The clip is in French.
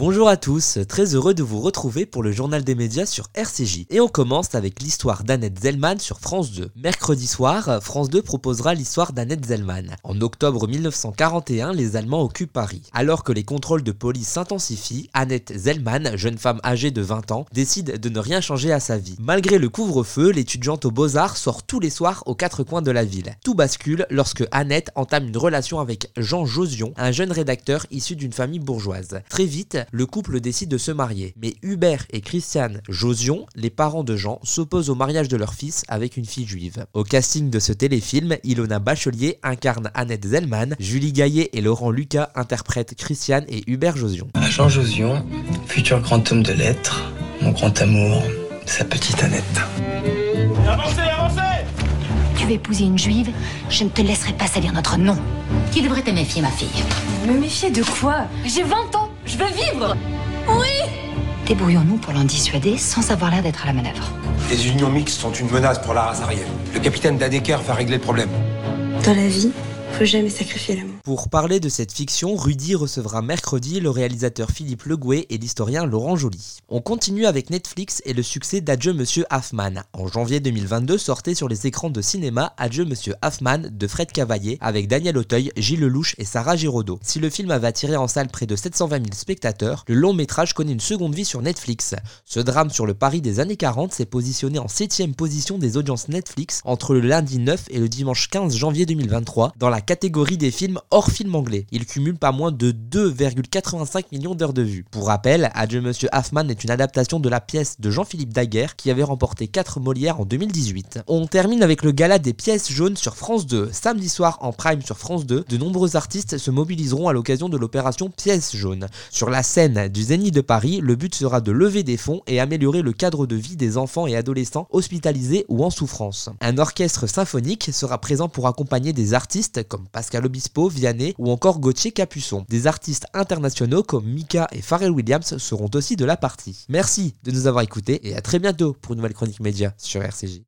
Bonjour à tous, très heureux de vous retrouver pour le journal des médias sur RCJ. Et on commence avec l'histoire d'Annette Zellman sur France 2. Mercredi soir, France 2 proposera l'histoire d'Annette Zellman. En octobre 1941, les Allemands occupent Paris. Alors que les contrôles de police s'intensifient, Annette Zellman, jeune femme âgée de 20 ans, décide de ne rien changer à sa vie. Malgré le couvre-feu, l'étudiante aux beaux-arts sort tous les soirs aux quatre coins de la ville. Tout bascule lorsque Annette entame une relation avec Jean Josion, un jeune rédacteur issu d'une famille bourgeoise. Très vite, le couple décide de se marier. Mais Hubert et Christiane Josion, les parents de Jean, s'opposent au mariage de leur fils avec une fille juive. Au casting de ce téléfilm, Ilona Bachelier incarne Annette Zellman, Julie Gaillet et Laurent Lucas interprètent Christiane et Hubert Josion. Jean Josion, futur grand homme de lettres, mon grand amour, sa petite Annette. Avancez, avancez Tu veux épouser une juive? Je ne te laisserai pas salir notre nom. Qui devrait te méfier, ma fille? Me méfier de quoi? J'ai 20 ans Je veux vivre Débrouillons-nous pour l'en dissuader sans avoir l'air d'être à la manœuvre. Les unions mixtes sont une menace pour la race aryenne. Le capitaine Dadeker va régler le problème. Dans la vie, faut jamais sacrifier l'amour. Pour parler de cette fiction, Rudy recevra mercredi le réalisateur Philippe Legouet et l'historien Laurent Joly. On continue avec Netflix et le succès d'Adieu Monsieur Hoffman. En janvier 2022 sortait sur les écrans de cinéma Adieu Monsieur Hoffman de Fred Cavaillé avec Daniel Auteuil, Gilles Lelouch et Sarah Giraudot. Si le film avait attiré en salle près de 720 000 spectateurs, le long métrage connaît une seconde vie sur Netflix. Ce drame sur le Paris des années 40 s'est positionné en 7ème position des audiences Netflix entre le lundi 9 et le dimanche 15 janvier 2023 dans la catégorie des films hors film anglais. Il cumule pas moins de 2,85 millions d'heures de vues. Pour rappel, Adieu Monsieur Hoffman est une adaptation de la pièce de Jean-Philippe Daguerre qui avait remporté 4 Molières en 2018. On termine avec le gala des pièces jaunes sur France 2. Samedi soir en prime sur France 2, de nombreux artistes se mobiliseront à l'occasion de l'opération Pièces jaunes. Sur la scène du Zénith de Paris, le but sera de lever des fonds et améliorer le cadre de vie des enfants et adolescents hospitalisés ou en souffrance. Un orchestre symphonique sera présent pour accompagner des artistes comme Pascal Obispo, Vianney ou encore Gauthier Capuçon. Des artistes internationaux comme Mika et Pharrell Williams seront aussi de la partie. Merci de nous avoir écoutés et à très bientôt pour une nouvelle chronique média sur RCJ.